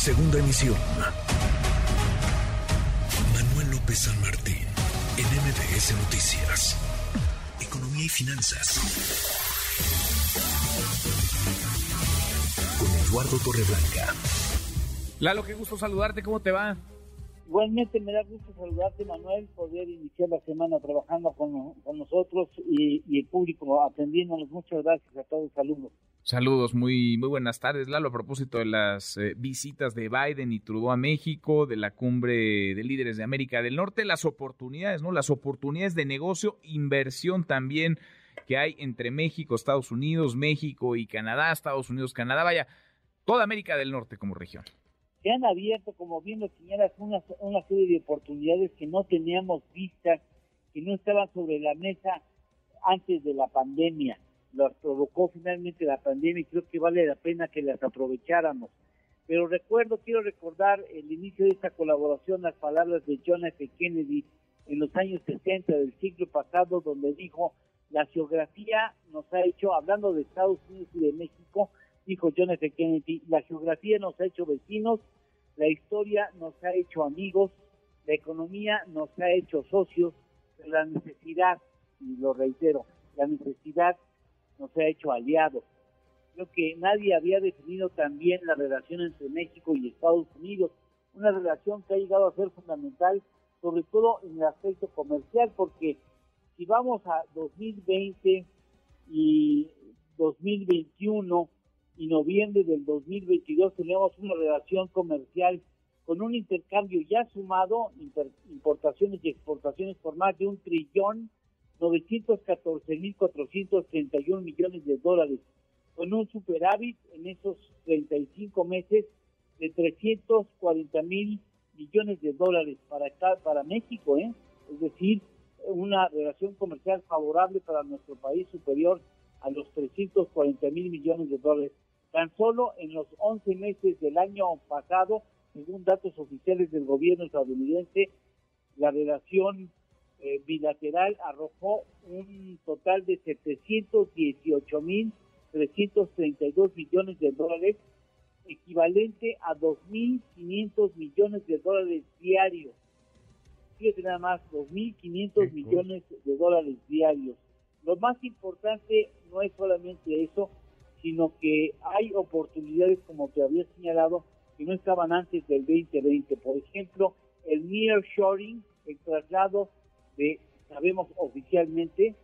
Segunda emisión. Manuel López San Martín, en MBS Noticias. Economía y finanzas. Con Eduardo Torreblanca. Lalo, qué gusto saludarte, ¿cómo te va? Igualmente me da gusto saludarte, Manuel, poder iniciar la semana trabajando con, nosotros y, el público atendiéndonos. Muchas gracias a todos, saludos. Saludos, muy, muy buenas tardes, Lalo. A propósito de las eh, visitas de Biden y Trudeau a México, de la cumbre de líderes de América del Norte, las oportunidades, ¿no? Las oportunidades de negocio, inversión también que hay entre México, Estados Unidos, México y Canadá, Estados Unidos, Canadá, vaya, toda América del Norte como región se han abierto, como bien lo señalas, una, una serie de oportunidades que no teníamos vistas, que no estaban sobre la mesa antes de la pandemia. Las provocó finalmente la pandemia y creo que vale la pena que las aprovecháramos. Pero recuerdo, quiero recordar el inicio de esta colaboración, las palabras de John F. Kennedy en los años 60 del siglo pasado, donde dijo, la geografía nos ha hecho, hablando de Estados Unidos y de México, dijo John F. Kennedy, la geografía nos ha hecho vecinos, la historia nos ha hecho amigos, la economía nos ha hecho socios, la necesidad, y lo reitero, la necesidad nos ha hecho aliados. Creo que nadie había definido también la relación entre México y Estados Unidos, una relación que ha llegado a ser fundamental, sobre todo en el aspecto comercial, porque si vamos a 2020 y 2021, y noviembre del 2022 tenemos una relación comercial con un intercambio ya sumado, importaciones y exportaciones por más de un trillón 914 mil 431 millones de dólares, con un superávit en esos 35 meses de 340 mil millones de dólares para para México, ¿eh? es decir, una relación comercial favorable para nuestro país superior a los 340 mil millones de dólares. Tan solo en los 11 meses del año pasado, según datos oficiales del gobierno estadounidense, la relación eh, bilateral arrojó un total de 718 mil 332 millones de dólares, equivalente a 2.500 millones de dólares diarios. Fíjate nada más, 2.500 millones de dólares diarios. Lo más importante no es solamente eso, sino que hay oportunidades, como te había señalado, que no estaban antes del 2020. Por ejemplo, el nearshoring, el traslado de, sabemos oficialmente,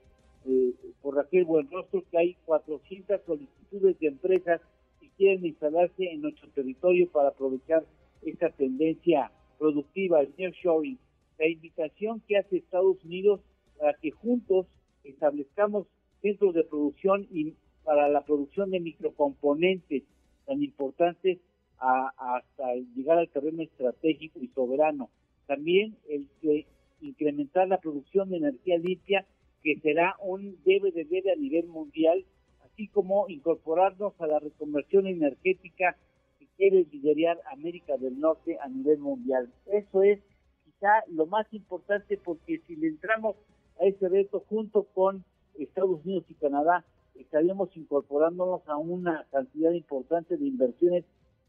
eh, por Raquel Buenrostro, que hay 400 solicitudes de empresas que quieren instalarse en nuestro territorio para aprovechar esta tendencia productiva, el nearshoring. La invitación que hace Estados Unidos para que juntos establezcamos centros de producción y para la producción de microcomponentes tan importantes hasta llegar al terreno estratégico y soberano. También el que incrementar la producción de energía limpia, que será un debe de debe a nivel mundial, así como incorporarnos a la reconversión energética que quiere liderar América del Norte a nivel mundial. Eso es quizá lo más importante porque si le entramos a ese reto junto con Estados Unidos y Canadá, estaríamos incorporándonos a una cantidad importante de inversiones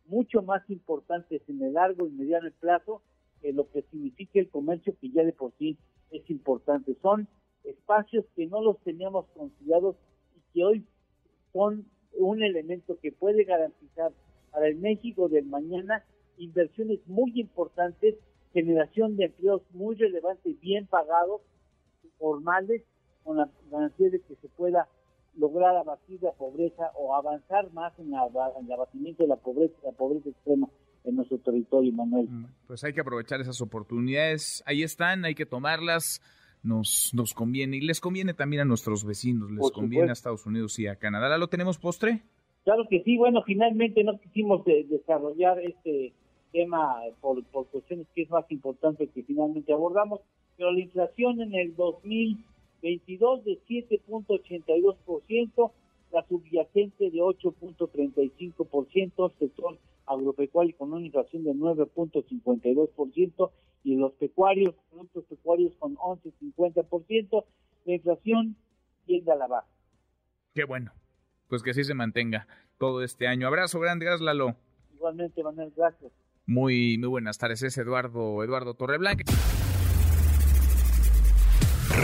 mucho más importantes en el largo y mediano plazo que lo que significa el comercio que ya de por sí es importante. Son espacios que no los teníamos considerados y que hoy son un elemento que puede garantizar para el México del mañana inversiones muy importantes, generación de empleos muy relevantes, bien pagados, formales, con la garantía de que se pueda lograr abatir la pobreza o avanzar más en, el abatimiento de la pobreza, la pobreza extrema en nuestro territorio, Manuel. Mm, pues hay que aprovechar esas oportunidades, ahí están, hay que tomarlas, nos, nos conviene y les conviene también a nuestros vecinos, les conviene a Estados Unidos y a Canadá. ¿Lo tenemos postre? Claro que sí, bueno, finalmente no quisimos desarrollar este tema por, por cuestiones que es más importante que finalmente abordamos, pero la inflación en el 2000 22 de 7.82%, la subyacente de 8.35%, sector agropecuario con una inflación de 9.52% y los pecuarios, productos pecuarios con 11.50%, la inflación tiende a la baja. Qué bueno, pues que así se mantenga todo este año. Abrazo grande, gracias Lalo. Igualmente, Manuel, gracias. Muy, muy buenas tardes, es Eduardo, Eduardo Torreblanca.